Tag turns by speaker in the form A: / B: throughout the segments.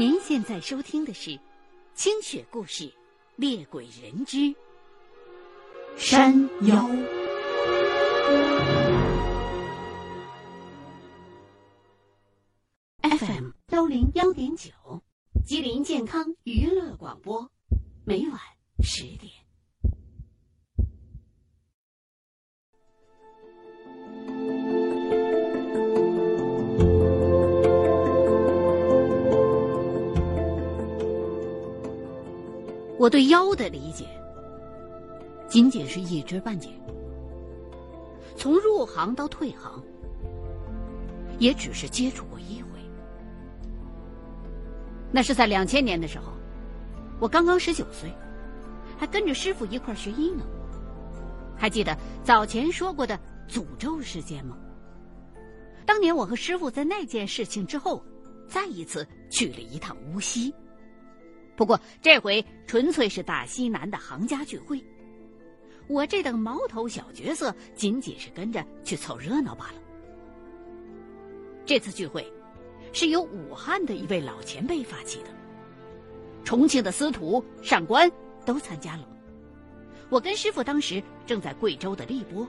A: 您现在收听的是《清雪故事·猎鬼人之山妖》。FM 幺零幺点九，吉林健康娱乐广播，每晚十点。我对妖的理解，仅仅是一知半解。从入行到退行，也只是接触过一回。那是在两千年的时候，我刚刚十九岁，还跟着师傅一块学医呢。还记得早前说过的诅咒事件吗？当年我和师傅在那件事情之后，再一次去了一趟无锡。不过这回纯粹是大西南的行家聚会，我这等毛头小角色仅仅是跟着去凑热闹罢了。这次聚会是由武汉的一位老前辈发起的，重庆的司徒、上官都参加了。我跟师傅当时正在贵州的荔波，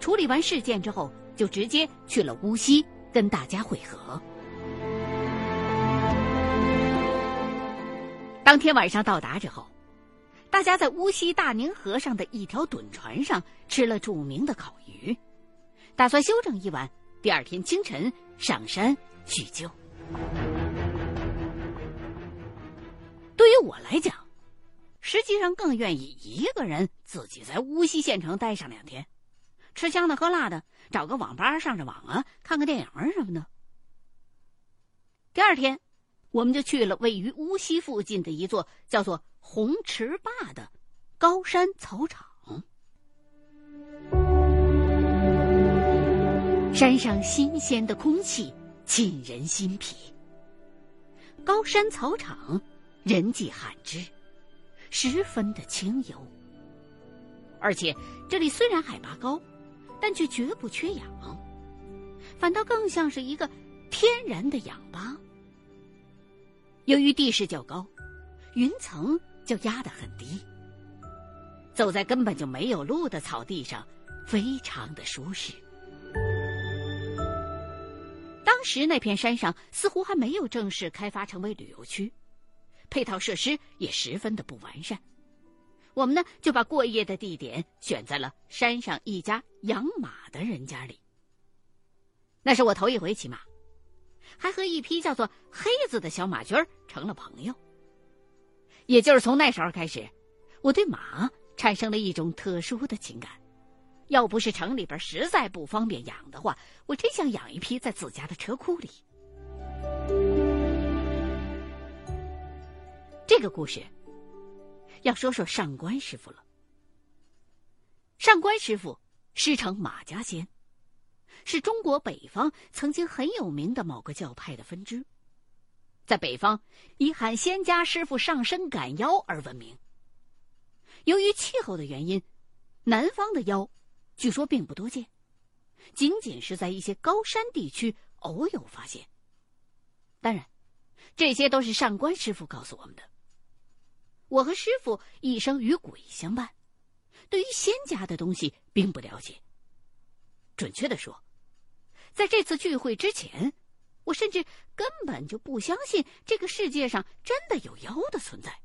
A: 处理完事件之后，就直接去了无锡跟大家会合。当天晚上到达之后，大家在无锡大宁河上的一条趸船上吃了著名的烤鱼，打算休整一晚，第二天清晨上山叙旧。对于我来讲，实际上更愿意一个人自己在无锡县城待上两天，吃香的喝辣的，找个网吧上着网啊，看个电影什么的。第二天。我们就去了位于无锡附近的一座叫做红池坝的高山草场。山上新鲜的空气沁人心脾。高山草场人迹罕至，十分的清幽。而且这里虽然海拔高，但却绝不缺氧，反倒更像是一个天然的氧吧。由于地势较高，云层就压得很低，走在根本就没有路的草地上，非常的舒适。当时那片山上似乎还没有正式开发成为旅游区，配套设施也十分的不完善。我们呢就把过夜的地点选在了山上一家养马的人家里。那是我头一回骑马。还和一匹叫做黑子的小马驹成了朋友。也就是从那时候开始，我对马产生了一种特殊的情感。要不是城里边实在不方便养的话，我真想养一匹在自家的车库里。这个故事要说说上官师傅了。上官师傅师承马家仙。是中国北方曾经很有名的某个教派的分支，在北方以喊仙家师傅上身赶妖而闻名。由于气候的原因，南方的妖据说并不多见，仅仅是在一些高山地区偶有发现。当然，这些都是上官师傅告诉我们的。我和师傅一生与鬼相伴，对于仙家的东西并不了解。准确的说。在这次聚会之前，我甚至根本就不相信这个世界上真的有妖的存在。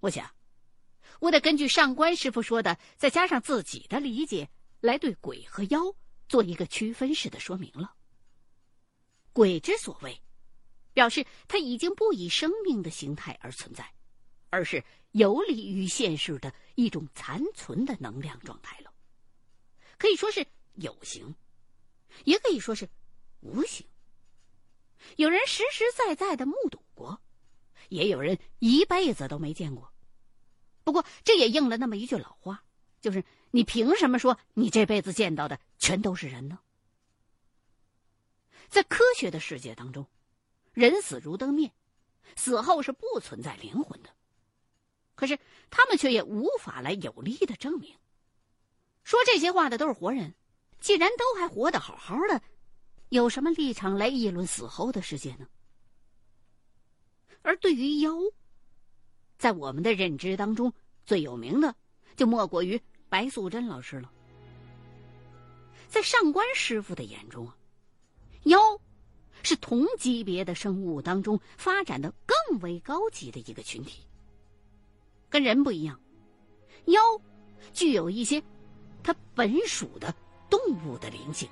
A: 我想，我得根据上官师傅说的，再加上自己的理解，来对鬼和妖做一个区分式的说明了。鬼之所谓，表示它已经不以生命的形态而存在，而是游离于现实的一种残存的能量状态了，可以说是有形。也可以说是无形。有人实实在在的目睹过，也有人一辈子都没见过。不过，这也应了那么一句老话，就是你凭什么说你这辈子见到的全都是人呢？在科学的世界当中，人死如灯灭，死后是不存在灵魂的。可是他们却也无法来有力的证明。说这些话的都是活人。既然都还活得好好的，有什么立场来议论死后的世界呢？而对于妖，在我们的认知当中，最有名的就莫过于白素贞老师了。在上官师傅的眼中啊，妖是同级别的生物当中发展的更为高级的一个群体。跟人不一样，妖具有一些它本属的动物的灵性，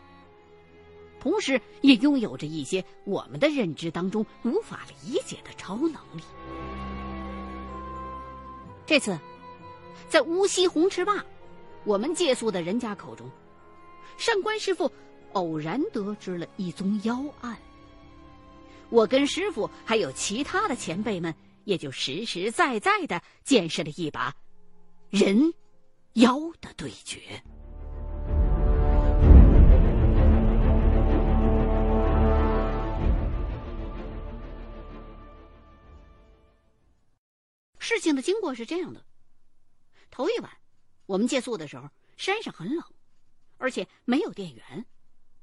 A: 同时也拥有着一些我们的认知当中无法理解的超能力。这次，在无锡红池坝，我们借宿的人家口中。上官师傅偶然得知了一宗妖案，我跟师傅还有其他的前辈们，也就实实在在的见识了一把人妖的对决。事情的经过是这样的：头一晚，我们借宿的时候，山上很冷。而且没有电源，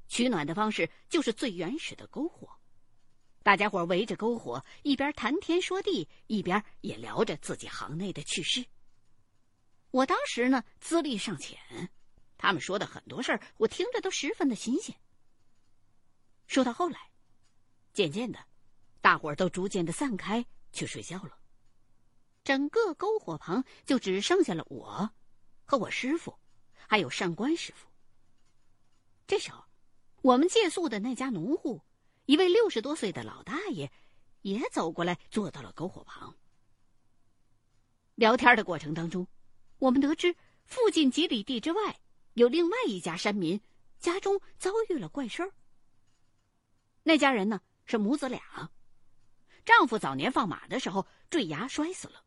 A: 取暖的方式就是最原始的篝火。大家伙围着篝火，一边谈天说地，一边也聊着自己行内的趣事。我当时呢资历尚浅，他们说的很多事儿，我听着都十分的新鲜。说到后来，渐渐的，大伙儿都逐渐的散开去睡觉了，整个篝火旁就只剩下了我，和我师傅，还有上官师傅。这时候，我们借宿的那家农户，一位六十多岁的老大爷，也走过来，坐到了篝火旁。聊天的过程当中，我们得知附近几里地之外有另外一家山民，家中遭遇了怪事儿。那家人呢是母子俩，丈夫早年放马的时候坠崖摔死了，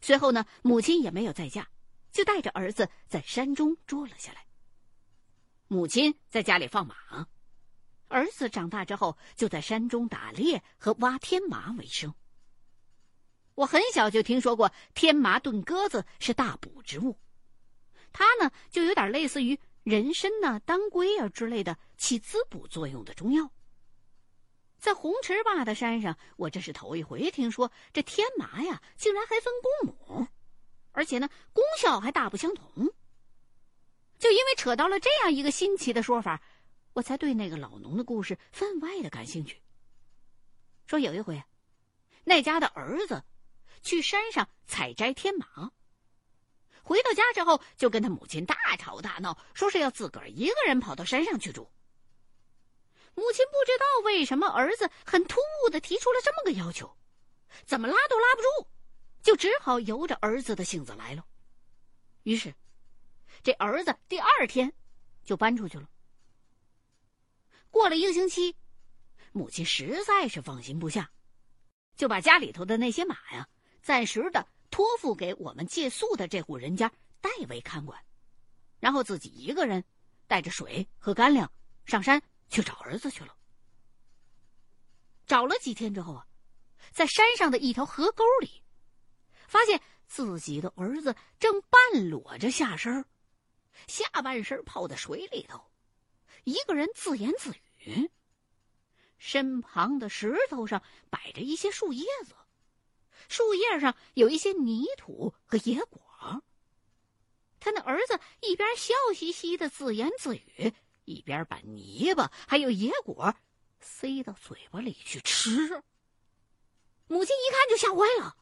A: 随后呢母亲也没有再嫁，就带着儿子在山中住了下来。母亲在家里放马，儿子长大之后就在山中打猎和挖天麻为生。我很小就听说过天麻炖鸽子是大补之物，它呢就有点类似于人参呐、当归啊之类的起滋补作用的中药。在红池坝的山上，我这是头一回听说这天麻呀，竟然还分公母，而且呢功效还大不相同。就因为扯到了这样一个新奇的说法，我才对那个老农的故事分外的感兴趣。说有一回，那家的儿子去山上采摘天麻，回到家之后就跟他母亲大吵大闹，说是要自个儿一个人跑到山上去住。母亲不知道为什么儿子很突兀的提出了这么个要求，怎么拉都拉不住，就只好由着儿子的性子来了。于是。这儿子第二天就搬出去了。过了一个星期，母亲实在是放心不下，就把家里头的那些马呀，暂时的托付给我们借宿的这户人家代为看管，然后自己一个人带着水和干粮上山去找儿子去了。找了几天之后啊，在山上的一条河沟里，发现自己的儿子正半裸着下身下半身泡在水里头，一个人自言自语。身旁的石头上摆着一些树叶子，树叶上有一些泥土和野果。他那儿子一边笑嘻嘻的自言自语，一边把泥巴还有野果塞到嘴巴里去吃。母亲一看就吓坏了，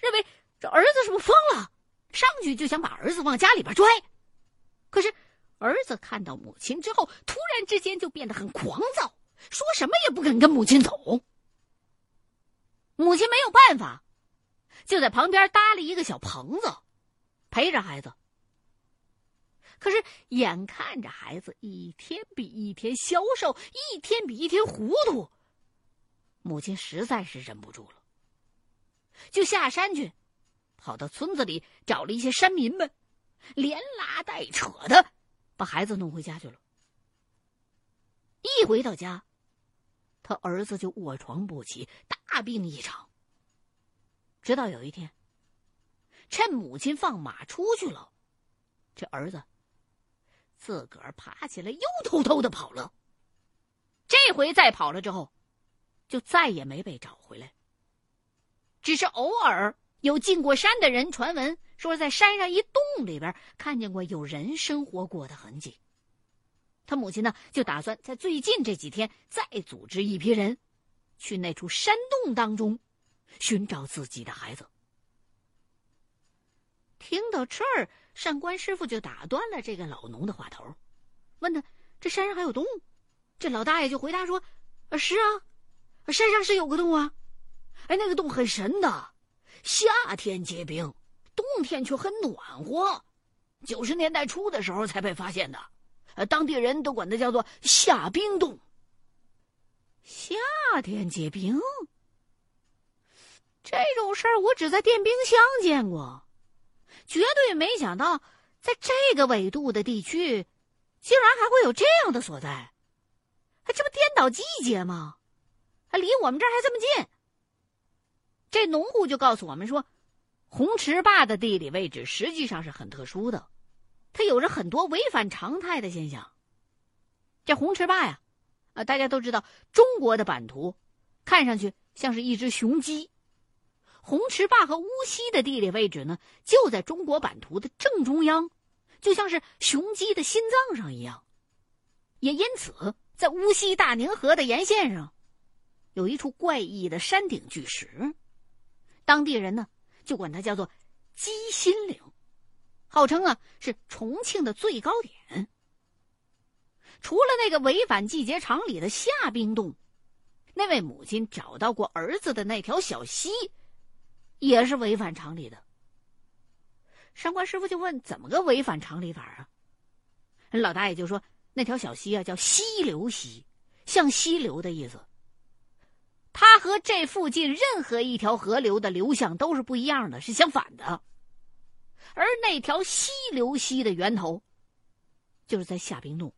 A: 认为这儿子是不是疯了，上去就想把儿子往家里边拽。可是，儿子看到母亲之后，突然之间就变得很狂躁，说什么也不肯跟母亲走。母亲没有办法，就在旁边搭了一个小棚子，陪着孩子。可是，眼看着孩子一天比一天消瘦，一天比一天糊涂，母亲实在是忍不住了，就下山去，跑到村子里找了一些山民们。连拉带扯的，把孩子弄回家去了。一回到家，他儿子就卧床不起，大病一场。直到有一天，趁母亲放马出去了，这儿子自个儿爬起来，又偷偷的跑了。这回再跑了之后，就再也没被找回来。只是偶尔有进过山的人传闻说，在山上一洞里边看见过有人生活过的痕迹。他母亲呢，就打算在最近这几天再组织一批人，去那处山洞当中寻找自己的孩子。听到这儿，上官师傅就打断了这个老农的话头，问他：“这山上还有洞？”这老大爷就回答说：“啊，是啊，山上是有个洞啊，哎，那个洞很深的，夏天结冰，冬天却很暖和，九十年代初的时候才被发现的，呃，当地人都管它叫做夏冰洞。夏天结冰，这种事儿我只在电冰箱见过，绝对没想到在这个纬度的地区，竟然还会有这样的所在。”这不颠倒季节吗？还离我们这儿还这么近。这农户就告诉我们说，红池坝的地理位置实际上是很特殊的，它有着很多违反常态的现象。这红池坝呀，啊，大家都知道，中国的版图看上去像是一只雄鸡。红池坝和乌溪的地理位置呢，就在中国版图的正中央，就像是雄鸡的心脏上一样。也因此。在乌溪大宁河的沿线上，有一处怪异的山顶巨石，当地人呢就管它叫做“鸡心岭”，号称啊是重庆的最高点。除了那个违反季节常理的夏冰洞，那位母亲找到过儿子的那条小溪，也是违反常理的。上官师傅就问：“怎么个违反常理法啊？”老大爷就说。那条小溪啊，叫溪流溪，像溪流的意思。它和这附近任何一条河流的流向都是不一样的，是相反的。而那条溪流溪的源头，就是在下冰洞。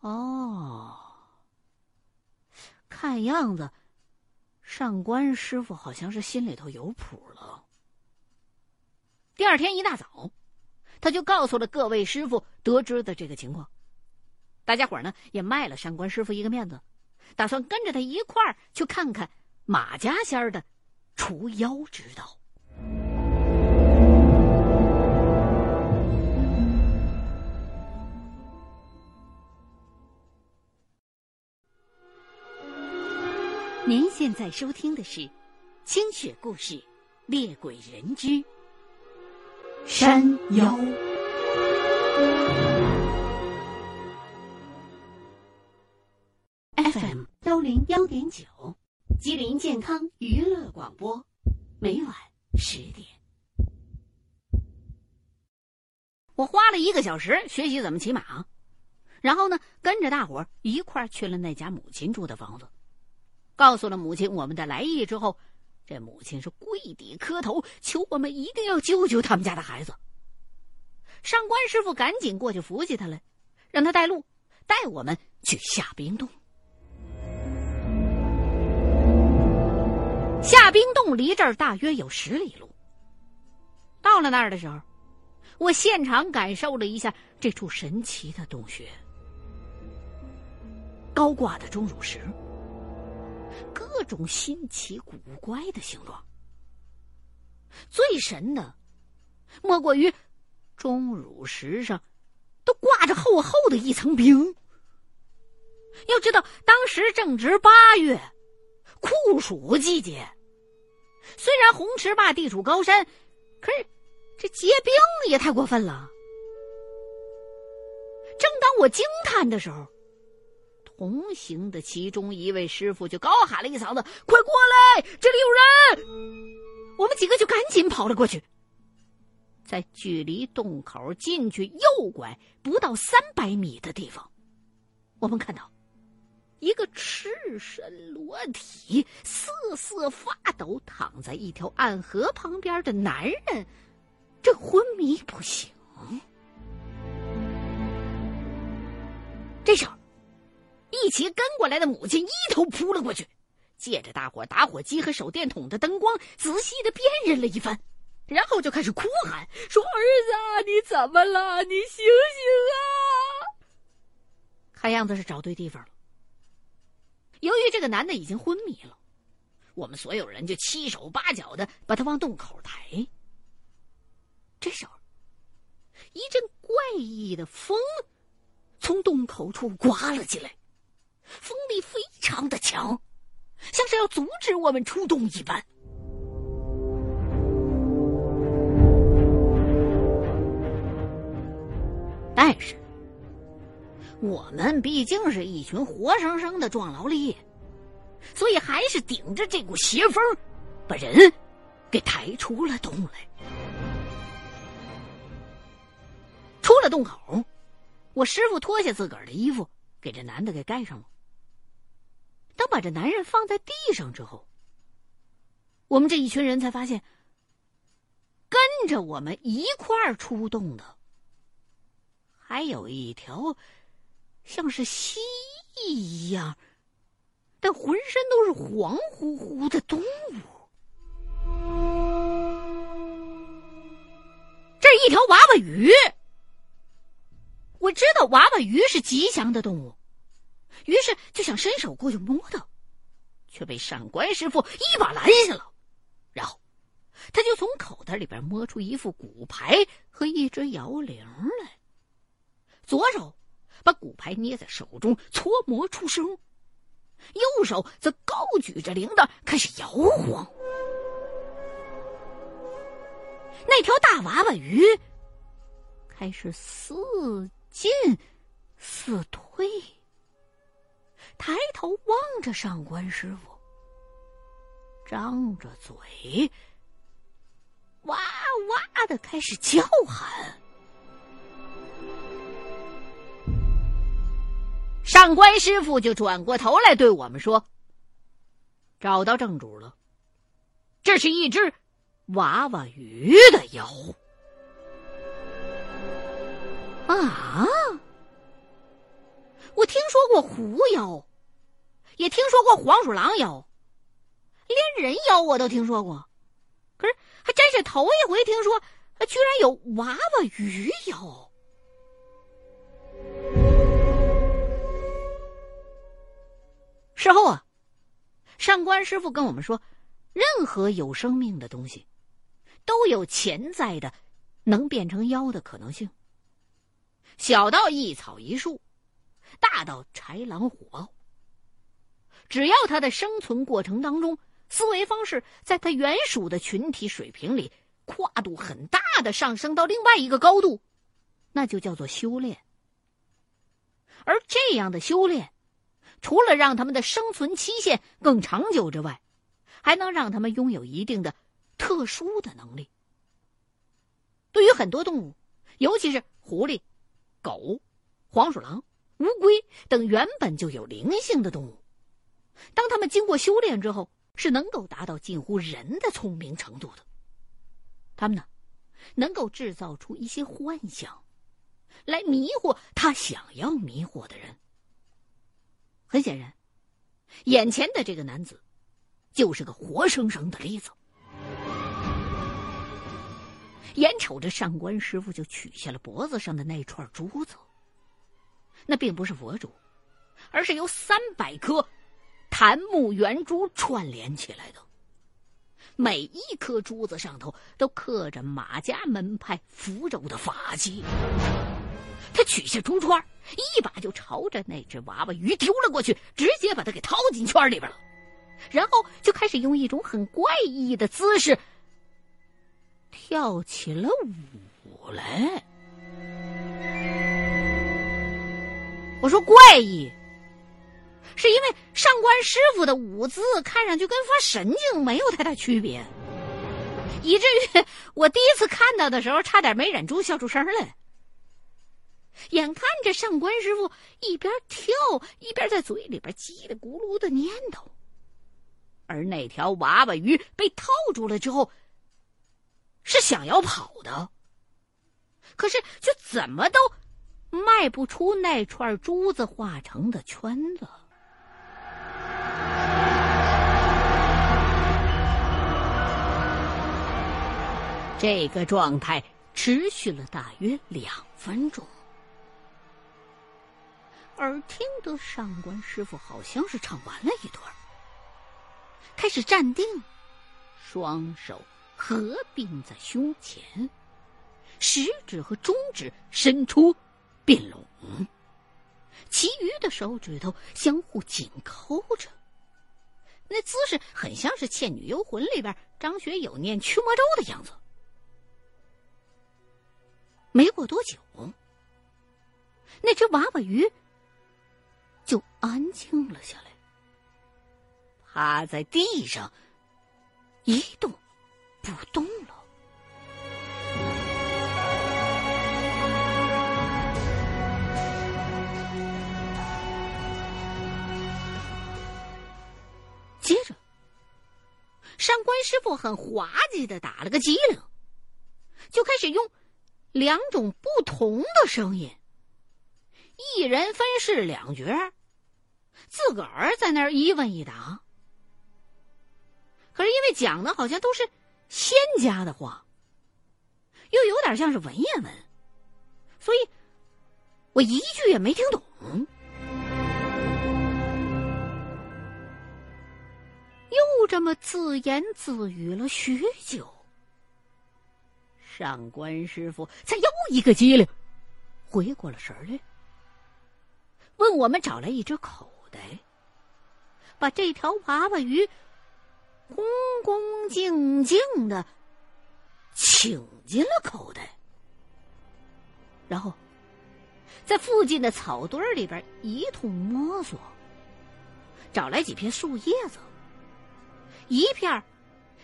A: 哦，看样子，上官师傅好像是心里头有谱了。第二天一大早。他就告诉了各位师傅得知的这个情况，大家伙呢也卖了上官师傅一个面子，打算跟着他一块儿去看看马家仙的除妖之道。您现在收听的是《清雪故事·猎鬼人之》。山妖，FM 幺零幺点九，吉林健康娱乐广播，每晚十点。我花了一个小时学习怎么骑马，然后呢，跟着大伙儿一块儿去了那家母亲住的房子，告诉了母亲我们的来意之后。这母亲是跪地磕头，求我们一定要救救他们家的孩子。上官师傅赶紧过去扶起他来，让他带路，带我们去下冰洞。下冰洞离这儿大约有十里路。到了那儿的时候，我现场感受了一下这处神奇的洞穴，高挂的钟乳石。各种新奇古怪的形状，最神的莫过于钟乳石上都挂着厚厚的一层冰。要知道，当时正值八月，酷暑季节。虽然红池坝地处高山，可是这结冰也太过分了。正当我惊叹的时候，同行的其中一位师傅就高喊了一嗓子：“快过来，这里有人！”我们几个就赶紧跑了过去。在距离洞口进去右拐不到三百米的地方，我们看到一个赤身裸体、瑟瑟发抖躺在一条暗河旁边的男人，正昏迷不醒。这时候。一起跟过来的母亲一头扑了过去，借着大伙打火机和手电筒的灯光，仔细的辨认了一番，然后就开始哭喊说：“儿子，你怎么了？你醒醒啊！”看样子是找对地方了。由于这个男的已经昏迷了，我们所有人就七手八脚的把他往洞口抬。这时候，一阵怪异的风从洞口处刮了进来，风力非常的强，像是要阻止我们出洞一般。但是，我们毕竟是一群活生生的壮劳力。所以还是顶着这股邪风，把人给抬出了洞来。出了洞口，我师傅脱下自个儿的衣服，给这男的给盖上了。当把这男人放在地上之后，我们这一群人才发现，跟着我们一块儿出动的，还有一条像是蜥蜴一样。但浑身都是黄乎乎的动物，这是一条娃娃鱼。我知道娃娃鱼是吉祥的动物，于是就想伸手过去摸它，却被上官师傅一把拦下了。然后，他就从口袋里边摸出一副骨牌和一只摇铃来，左手把骨牌捏在手中搓磨出声。右手则高举着铃铛，开始摇晃。那条大娃娃鱼开始似进似退，抬头望着上官师傅，张着嘴，哇哇的开始叫喊。上官师傅就转过头来对我们说：“找到正主了，这是一只娃娃鱼的妖。”啊！我听说过狐妖，也听说过黄鼠狼妖，连人妖我都听说过，可是还真是头一回听说，居然有娃娃鱼妖。事后啊，上官师傅跟我们说，任何有生命的东西，都有潜在的能变成妖的可能性。小到一草一树，大到豺狼虎豹，只要它的生存过程当中，思维方式在它原属的群体水平里跨度很大的上升到另外一个高度，那就叫做修炼。而这样的修炼。除了让他们的生存期限更长久之外，还能让他们拥有一定的特殊的能力。对于很多动物，尤其是狐狸、狗、黄鼠狼、乌龟等原本就有灵性的动物，当他们经过修炼之后，是能够达到近乎人的聪明程度的。他们呢，能够制造出一些幻想，来迷惑他想要迷惑的人。很显然，眼前的这个男子就是个活生生的例子。眼瞅着上官师傅就取下了脖子上的那串珠子，那并不是佛珠，而是由三百颗檀木圆珠串联起来的。每一颗珠子上头都刻着马家门派符咒的法器。他取下珠串，一把就朝着那只娃娃鱼丢了过去，直接把它给掏进圈里边了。然后就开始用一种很怪异的姿势跳起了舞来。我说怪异，是因为上官师傅的舞姿看上去跟发神经没有太大区别，以至于我第一次看到的时候，差点没忍住笑出声来。眼看着上官师傅一边跳一边在嘴里边叽里咕噜的念叨，而那条娃娃鱼被套住了之后，是想要跑的，可是却怎么都迈不出那串珠子化成的圈子。这个状态持续了大约两分钟。而听得上官师傅好像是唱完了一段，开始站定，双手合并在胸前，食指和中指伸出并拢，其余的手指头相互紧扣着。那姿势很像是《倩女幽魂》里边张学友念驱魔咒的样子。没过多久，那只娃娃鱼就安静了下来，趴在地上一动不动了。接着，上官师傅很滑稽的打了个机灵，就开始用。两种不同的声音，一人分饰两角，自个儿在那儿一问一答。可是因为讲的好像都是仙家的话，又有点像是文言文，所以我一句也没听懂。又这么自言自语了许久。上官师傅才又一个机灵，回过了神来，问我们找来一只口袋，把这条娃娃鱼恭恭敬敬的请进了口袋，然后在附近的草堆里边一通摸索，找来几片树叶子，一片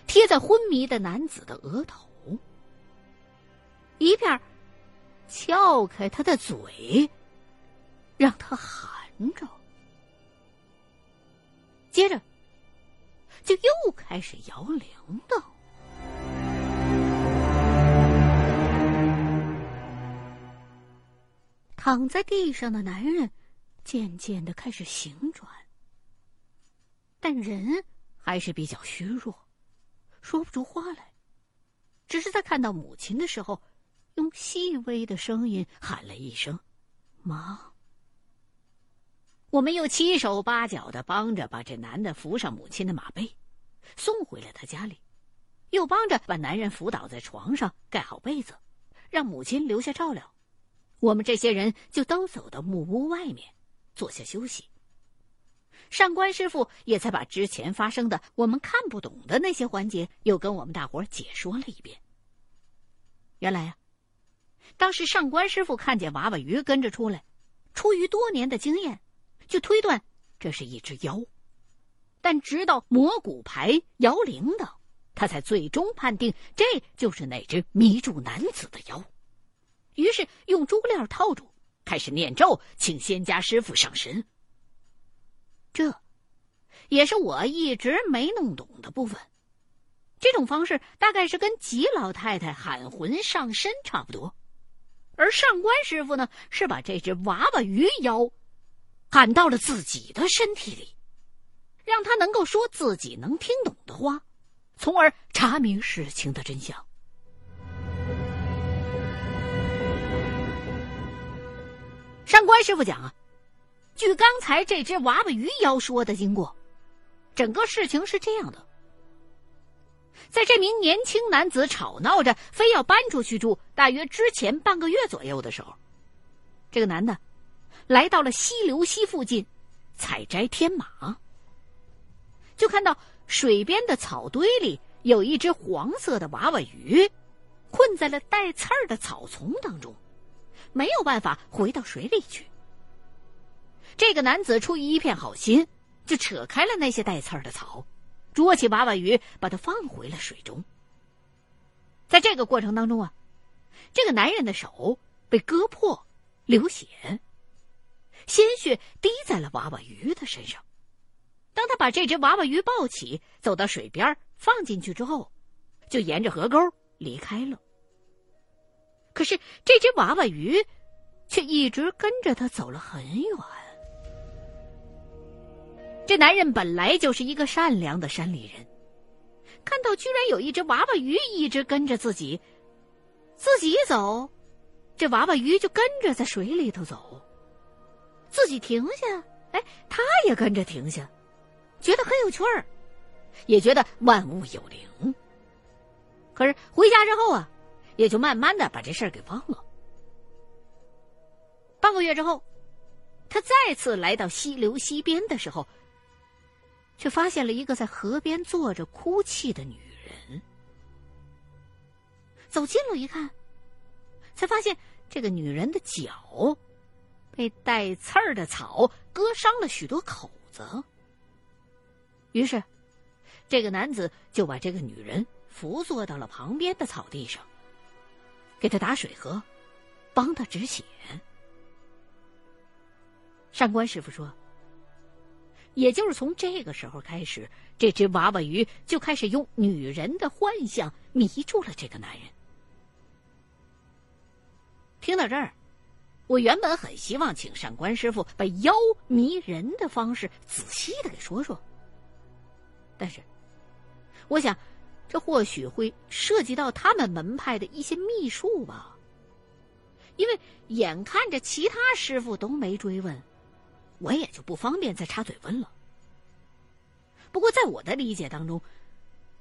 A: 贴在昏迷的男子的额头。一片撬开他的嘴，让他含着，接着就又开始摇铃铛。躺在地上的男人渐渐的开始醒转，但人还是比较虚弱，说不出话来，只是在看到母亲的时候。用细微的声音喊了一声：“妈。”我们又七手八脚的帮着把这男的扶上母亲的马背，送回了他家里，又帮着把男人扶倒在床上，盖好被子，让母亲留下照料。我们这些人就都走到木屋外面，坐下休息。上官师傅也才把之前发生的我们看不懂的那些环节，又跟我们大伙解说了一遍。原来啊。当时上官师傅看见娃娃鱼跟着出来，出于多年的经验，就推断这是一只妖。但直到磨骨牌摇铃铛，他才最终判定这就是那只迷住男子的妖。于是用珠链套住，开始念咒，请仙家师傅上身。这，也是我一直没弄懂的部分。这种方式大概是跟吉老太太喊魂上身差不多。而上官师傅呢，是把这只娃娃鱼妖喊到了自己的身体里，让他能够说自己能听懂的话，从而查明事情的真相。上官师傅讲啊，据刚才这只娃娃鱼妖说的经过，整个事情是这样的。在这名年轻男子吵闹着非要搬出去住，大约之前半个月左右的时候，这个男的来到了溪流溪附近采摘天马，就看到水边的草堆里有一只黄色的娃娃鱼，困在了带刺儿的草丛当中，没有办法回到水里去。这个男子出于一片好心，就扯开了那些带刺儿的草。捉起娃娃鱼，把它放回了水中。在这个过程当中啊，这个男人的手被割破，流血，鲜血滴在了娃娃鱼的身上。当他把这只娃娃鱼抱起，走到水边放进去之后，就沿着河沟离开了。可是这只娃娃鱼却一直跟着他走了很远。这男人本来就是一个善良的山里人，看到居然有一只娃娃鱼一直跟着自己，自己走，这娃娃鱼就跟着在水里头走。自己停下，哎，他也跟着停下，觉得很有趣儿，也觉得万物有灵。可是回家之后啊，也就慢慢的把这事儿给忘了。半个月之后，他再次来到溪流溪边的时候，却发现了一个在河边坐着哭泣的女人。走近了一看，才发现这个女人的脚被带刺儿的草割伤了许多口子。于是，这个男子就把这个女人扶坐到了旁边的草地上，给她打水喝，帮她止血。上官师傅说：“也就是从这个时候开始，这只娃娃鱼就开始用女人的幻象迷住了这个男人。”听到这儿，我原本很希望请上官师傅把妖迷人的方式仔细的给说说。但是，我想，这或许会涉及到他们门派的一些秘术吧。因为眼看着其他师傅都没追问，我也就不方便再插嘴问了。不过，在我的理解当中，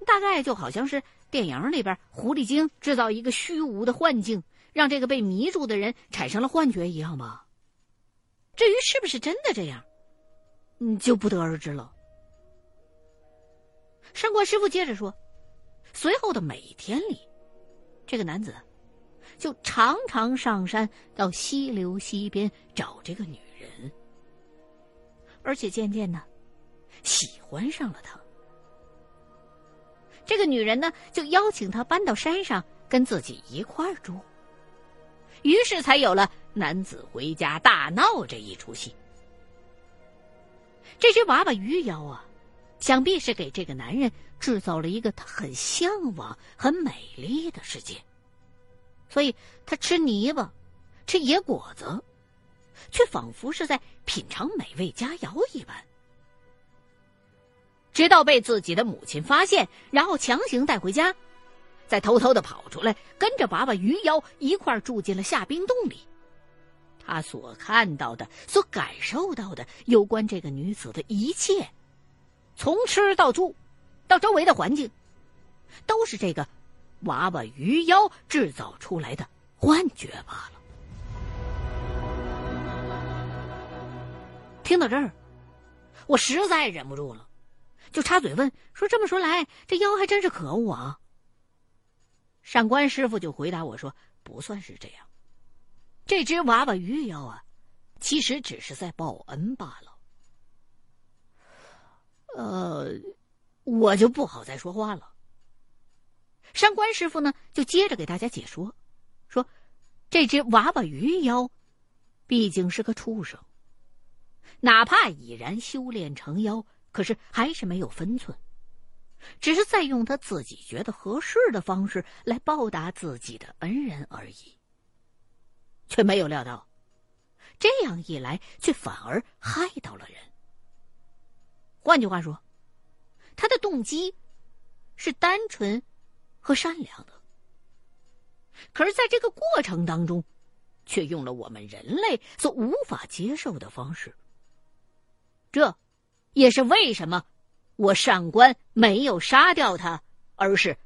A: 大概就好像是电影里边狐狸精制造一个虚无的幻境，让这个被迷住的人产生了幻觉一样吧。至于是不是真的这样，嗯，就不得而知了。上官师傅接着说：“随后的每天里，这个男子就常常上山到溪流溪边找这个女，而且渐渐的喜欢上了他。这个女人呢，就邀请他搬到山上跟自己一块儿住，于是才有了男子回家大闹这一出戏。这只娃娃鱼妖啊！”想必是给这个男人制造了一个他很向往、很美丽的世界，所以他吃泥巴、吃野果子，却仿佛是在品尝美味佳肴一般。直到被自己的母亲发现，然后强行带回家，再偷偷的跑出来，跟着娃娃鱼妖一块住进了下冰洞里。他所看到的、所感受到的有关这个女子的一切。从吃到住，到周围的环境，都是这个娃娃鱼妖制造出来的幻觉罢了。听到这儿，我实在忍不住了，就插嘴问说：“这么说来，这妖还真是可恶啊？”上官师傅就回答我说：“不算是这样，这只娃娃鱼妖啊，其实只是在报恩罢了。”呃，我就不好再说话了。上官师傅呢，就接着给大家解说，说这只娃娃鱼妖毕竟是个畜生，哪怕已然修炼成妖，可是还是没有分寸，只是在用他自己觉得合适的方式来报答自己的恩人而已，却没有料到，这样一来，却反而害到了人。换句话说，他的动机是单纯和善良的，可是，在这个过程当中，却用了我们人类所无法接受的方式。这，也是为什么我上官没有杀掉他，而是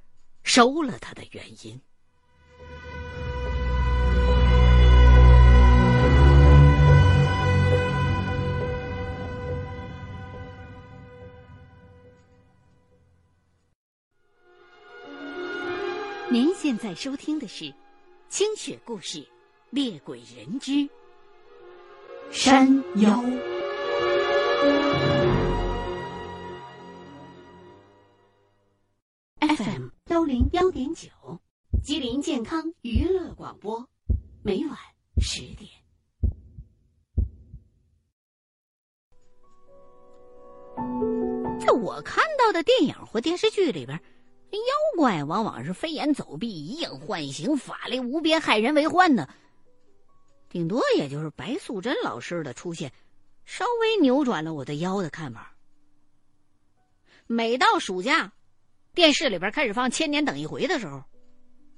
A: 收了他的原因。您现在收听的是《清雪故事·猎鬼人之山妖》幺零幺点九，吉林健康娱乐广播，每晚十点。在我看到的电影或电视剧里边。妖怪往往是飞檐走壁、以影换形、法力无边、害人为患的。顶多也就是白素贞老师的出现，稍微扭转了我对妖的看法。每到暑假，电视里边开始放《千年等一回》的时候，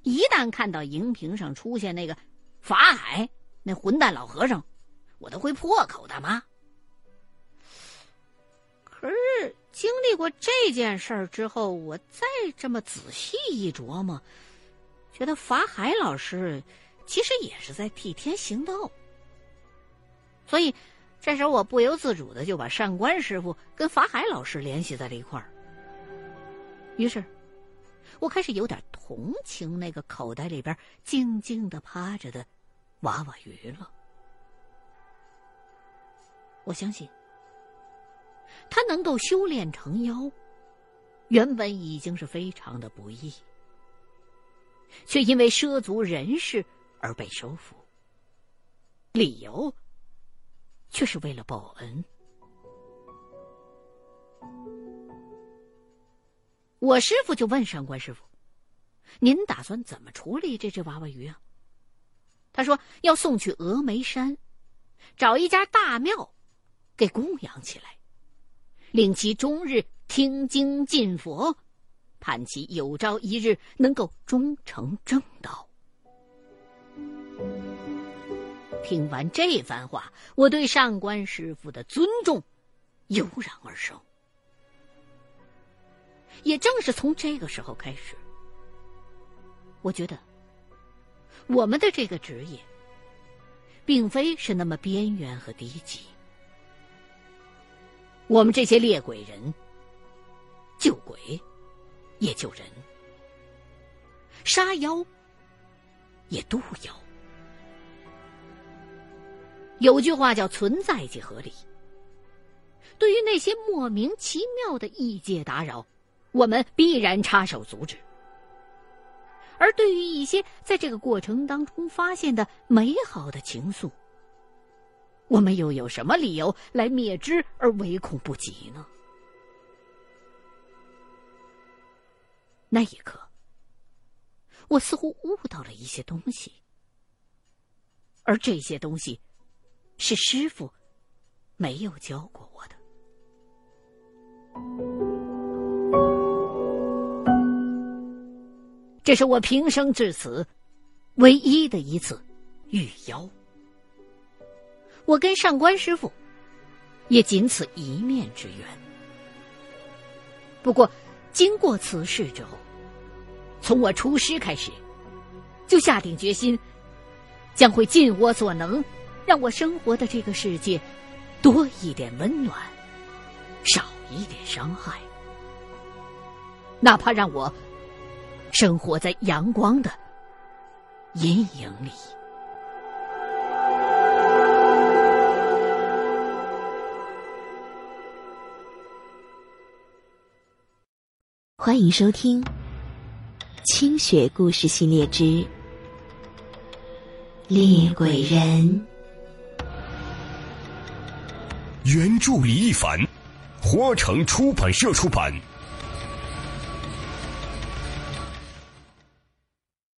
A: 一旦看到荧屏上出现那个法海那混蛋老和尚，我都会破口大骂。可是。经历过这件事儿之后，我再这么仔细一琢磨，觉得法海老师其实也是在替天行道。所以，这时候我不由自主的就把上官师傅跟法海老师联系在了一块儿。于是，我开始有点同情那个口袋里边静静的趴着的娃娃鱼了。我相信。他能够修炼成妖，原本已经是非常的不易，却因为涉足人世而被收服，理由却是为了报恩。我师傅就问上官师傅：“您打算怎么处理这只娃娃鱼啊？”他说：“要送去峨眉山，找一家大庙，给供养起来。”令其终日听经进佛，盼其有朝一日能够终成正道。听完这番话，我对上官师傅的尊重油然而生。也正是从这个时候开始，我觉得我们的这个职业，并非是那么边缘和低级。我们这些猎鬼人，救鬼，也救人；杀妖，也渡妖。有句话叫“存在即合理”。对于那些莫名其妙的异界打扰，我们必然插手阻止；而对于一些在这个过程当中发现的美好的情愫，我们又有什么理由来灭之而唯恐不及呢？那一刻，我似乎悟到了一些东西，而这些东西是师傅没有教过我的。这是我平生至此唯一的一次遇妖。我跟上官师傅也仅此一面之缘。不过，经过此事之后，从我出师开始，就下定决心，将会尽我所能，让我生活的这个世界多一点温暖，少一点伤害，哪怕让我生活在阳光的阴影里。
B: 欢迎收听《清雪故事系列之猎鬼人》，
C: 原著李一凡，花城出版社出版。